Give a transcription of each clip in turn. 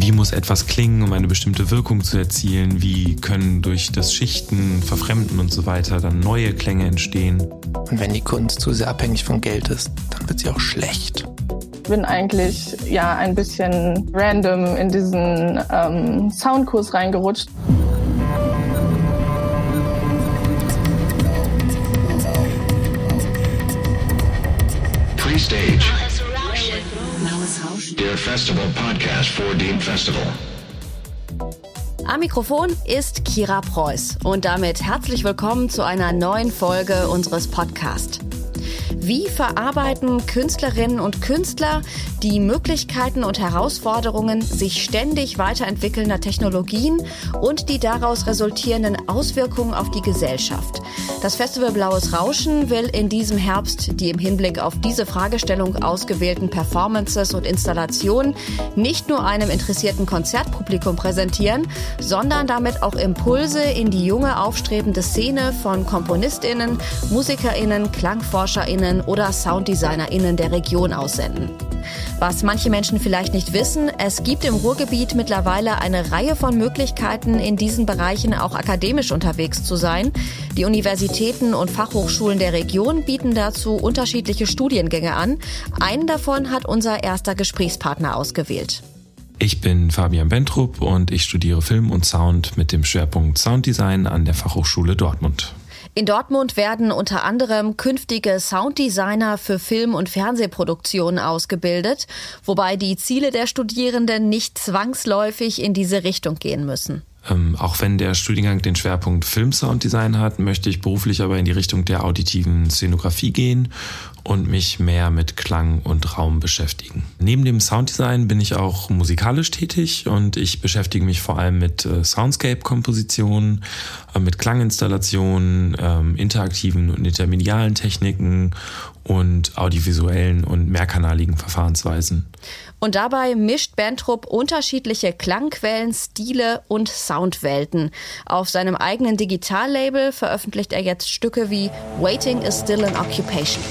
wie muss etwas klingen, um eine bestimmte Wirkung zu erzielen, wie können durch das Schichten, Verfremden und so weiter dann neue Klänge entstehen. Und wenn die Kunst zu sehr abhängig von Geld ist, dann wird sie auch schlecht. Ich bin eigentlich ja ein bisschen random in diesen ähm, Soundkurs reingerutscht. Pre-stage. Der Festival Podcast for Dean Festival. Am Mikrofon ist Kira Preuß und damit herzlich willkommen zu einer neuen Folge unseres Podcasts. Wie verarbeiten Künstlerinnen und Künstler die Möglichkeiten und Herausforderungen sich ständig weiterentwickelnder Technologien und die daraus resultierenden Auswirkungen auf die Gesellschaft? Das Festival Blaues Rauschen will in diesem Herbst die im Hinblick auf diese Fragestellung ausgewählten Performances und Installationen nicht nur einem interessierten Konzertpublikum präsentieren, sondern damit auch Impulse in die junge aufstrebende Szene von Komponistinnen, Musikerinnen, Klangforscherinnen oder Sounddesignerinnen der Region aussenden. Was manche Menschen vielleicht nicht wissen, es gibt im Ruhrgebiet mittlerweile eine Reihe von Möglichkeiten, in diesen Bereichen auch akademisch unterwegs zu sein. Die Universitäten und Fachhochschulen der Region bieten dazu unterschiedliche Studiengänge an. Einen davon hat unser erster Gesprächspartner ausgewählt. Ich bin Fabian Bentrup und ich studiere Film und Sound mit dem Schwerpunkt Sounddesign an der Fachhochschule Dortmund. In Dortmund werden unter anderem künftige Sounddesigner für Film- und Fernsehproduktionen ausgebildet, wobei die Ziele der Studierenden nicht zwangsläufig in diese Richtung gehen müssen. Ähm, auch wenn der Studiengang den Schwerpunkt Film-Sounddesign hat, möchte ich beruflich aber in die Richtung der auditiven Szenografie gehen und mich mehr mit Klang und Raum beschäftigen. Neben dem Sounddesign bin ich auch musikalisch tätig und ich beschäftige mich vor allem mit äh, Soundscape-Kompositionen, äh, mit Klanginstallationen, äh, interaktiven und intermedialen Techniken und audiovisuellen und mehrkanaligen Verfahrensweisen. Und dabei mischt Bentrup unterschiedliche Klangquellen, Stile und Soundwelten. Auf seinem eigenen Digitallabel veröffentlicht er jetzt Stücke wie Waiting is Still an Occupation.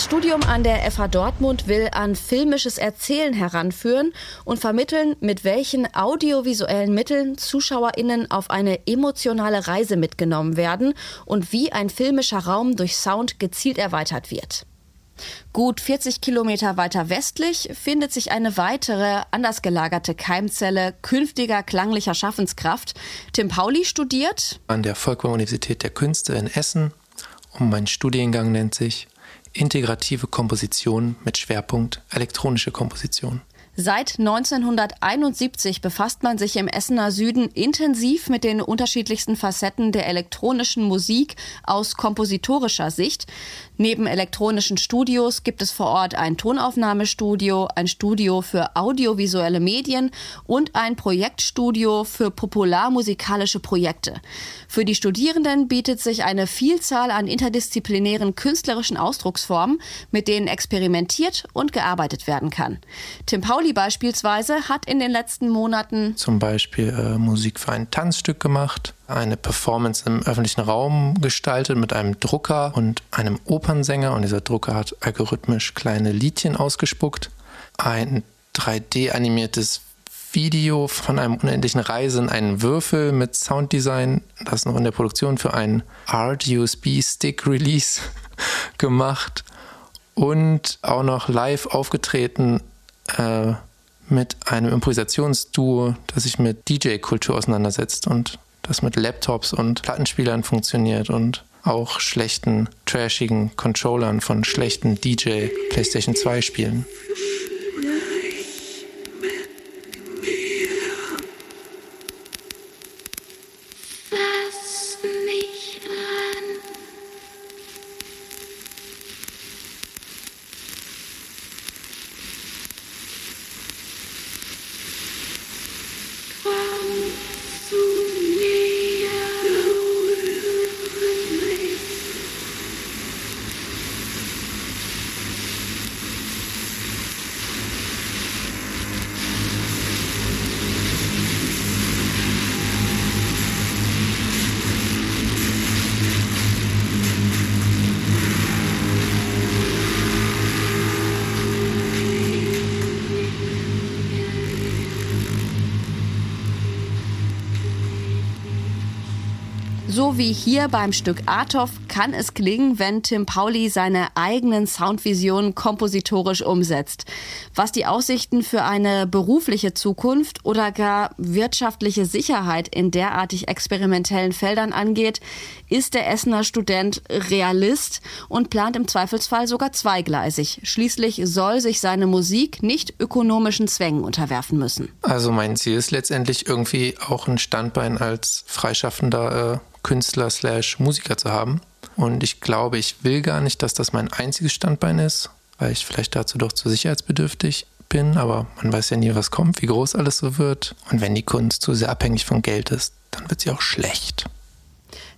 Das Studium an der FH Dortmund will an filmisches Erzählen heranführen und vermitteln, mit welchen audiovisuellen Mitteln ZuschauerInnen auf eine emotionale Reise mitgenommen werden und wie ein filmischer Raum durch Sound gezielt erweitert wird. Gut 40 Kilometer weiter westlich findet sich eine weitere, anders gelagerte Keimzelle künftiger klanglicher Schaffenskraft. Tim Pauli studiert an der Volkwang Universität der Künste in Essen und mein Studiengang nennt sich integrative Komposition mit Schwerpunkt elektronische Komposition. Seit 1971 befasst man sich im Essener Süden intensiv mit den unterschiedlichsten Facetten der elektronischen Musik aus kompositorischer Sicht. Neben elektronischen Studios gibt es vor Ort ein Tonaufnahmestudio, ein Studio für audiovisuelle Medien und ein Projektstudio für popularmusikalische Projekte. Für die Studierenden bietet sich eine Vielzahl an interdisziplinären künstlerischen Ausdrucksformen, mit denen experimentiert und gearbeitet werden kann. Tim Pauli Pauli beispielsweise hat in den letzten Monaten zum Beispiel äh, Musik für ein Tanzstück gemacht, eine Performance im öffentlichen Raum gestaltet mit einem Drucker und einem Opernsänger. Und dieser Drucker hat algorithmisch kleine Liedchen ausgespuckt, ein 3D-animiertes Video von einem unendlichen Reise in einen Würfel mit Sounddesign, das noch in der Produktion für einen Art USB Stick Release gemacht. Und auch noch live aufgetreten äh, mit einem Improvisationsduo, das sich mit DJ-Kultur auseinandersetzt und das mit Laptops und Plattenspielern funktioniert und auch schlechten, trashigen Controllern von schlechten DJ PlayStation 2 Spielen. So wie hier beim Stück Artov kann es klingen, wenn Tim Pauli seine eigenen Soundvisionen kompositorisch umsetzt. Was die Aussichten für eine berufliche Zukunft oder gar wirtschaftliche Sicherheit in derartig experimentellen Feldern angeht, ist der Essener Student Realist und plant im Zweifelsfall sogar zweigleisig. Schließlich soll sich seine Musik nicht ökonomischen Zwängen unterwerfen müssen. Also mein Ziel ist letztendlich irgendwie auch ein Standbein als freischaffender äh, Künstler slash Musiker zu haben. Und ich glaube, ich will gar nicht, dass das mein einziges Standbein ist, weil ich vielleicht dazu doch zu sicherheitsbedürftig bin, aber man weiß ja nie, was kommt, wie groß alles so wird. Und wenn die Kunst zu sehr abhängig von Geld ist, dann wird sie auch schlecht.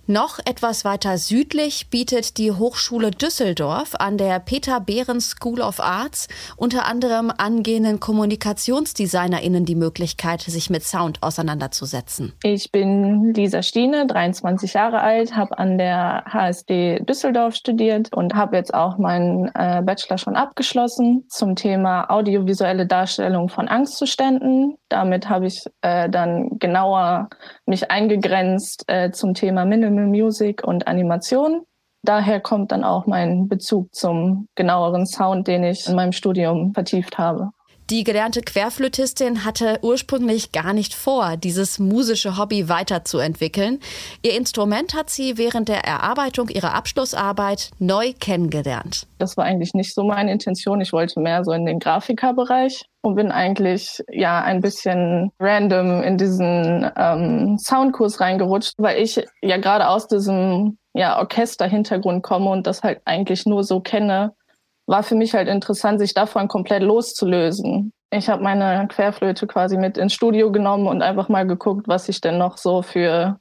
Noch etwas weiter südlich bietet die Hochschule Düsseldorf an der Peter Behrens School of Arts unter anderem angehenden KommunikationsdesignerInnen die Möglichkeit, sich mit Sound auseinanderzusetzen. Ich bin Lisa Stiene, 23 Jahre alt, habe an der HSD Düsseldorf studiert und habe jetzt auch meinen äh, Bachelor schon abgeschlossen zum Thema audiovisuelle Darstellung von Angstzuständen. Damit habe ich äh, dann genauer mich eingegrenzt äh, zum Thema Minimal Music und Animation. Daher kommt dann auch mein Bezug zum genaueren Sound, den ich in meinem Studium vertieft habe. Die gelernte Querflötistin hatte ursprünglich gar nicht vor, dieses musische Hobby weiterzuentwickeln. Ihr Instrument hat sie während der Erarbeitung ihrer Abschlussarbeit neu kennengelernt. Das war eigentlich nicht so meine Intention. Ich wollte mehr so in den Grafikerbereich und bin eigentlich ja ein bisschen random in diesen ähm, Soundkurs reingerutscht, weil ich ja gerade aus diesem ja, Orchesterhintergrund komme und das halt eigentlich nur so kenne war für mich halt interessant, sich davon komplett loszulösen. Ich habe meine Querflöte quasi mit ins Studio genommen und einfach mal geguckt, was ich denn noch so für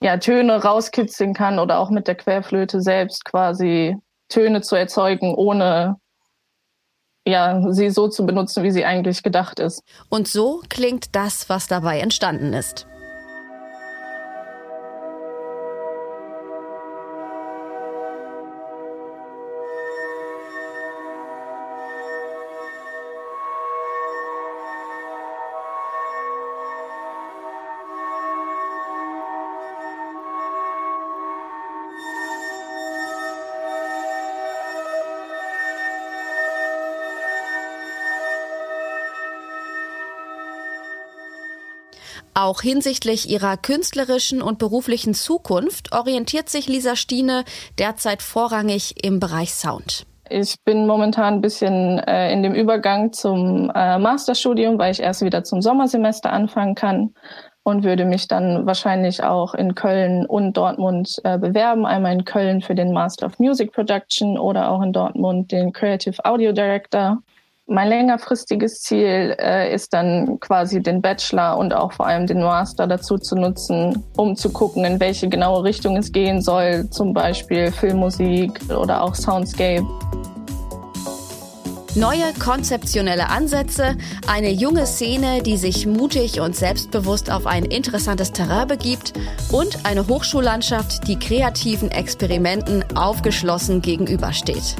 ja, Töne rauskitzeln kann oder auch mit der Querflöte selbst quasi Töne zu erzeugen, ohne ja, sie so zu benutzen, wie sie eigentlich gedacht ist. Und so klingt das, was dabei entstanden ist. Auch hinsichtlich ihrer künstlerischen und beruflichen Zukunft orientiert sich Lisa Stiene derzeit vorrangig im Bereich Sound. Ich bin momentan ein bisschen äh, in dem Übergang zum äh, Masterstudium, weil ich erst wieder zum Sommersemester anfangen kann und würde mich dann wahrscheinlich auch in Köln und Dortmund äh, bewerben. Einmal in Köln für den Master of Music Production oder auch in Dortmund den Creative Audio Director. Mein längerfristiges Ziel äh, ist dann quasi den Bachelor und auch vor allem den Master dazu zu nutzen, um zu gucken, in welche genaue Richtung es gehen soll, zum Beispiel Filmmusik oder auch Soundscape. Neue konzeptionelle Ansätze, eine junge Szene, die sich mutig und selbstbewusst auf ein interessantes Terrain begibt und eine Hochschullandschaft, die kreativen Experimenten aufgeschlossen gegenübersteht.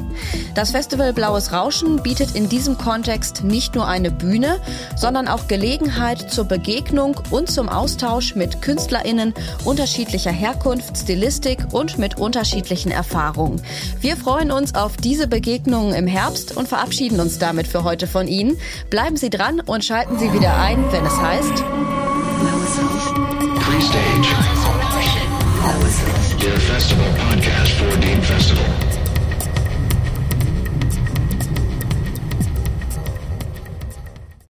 Das Festival Blaues Rauschen bietet in diesem Kontext nicht nur eine Bühne, sondern auch Gelegenheit zur Begegnung und zum Austausch mit KünstlerInnen unterschiedlicher Herkunft, Stilistik und mit unterschiedlichen Erfahrungen. Wir freuen uns auf diese Begegnungen im Herbst und verabschieden verabschieden uns damit für heute von Ihnen. Bleiben Sie dran und schalten Sie wieder ein, wenn es heißt. Pre-stage. Your festival podcast for Dean Festival.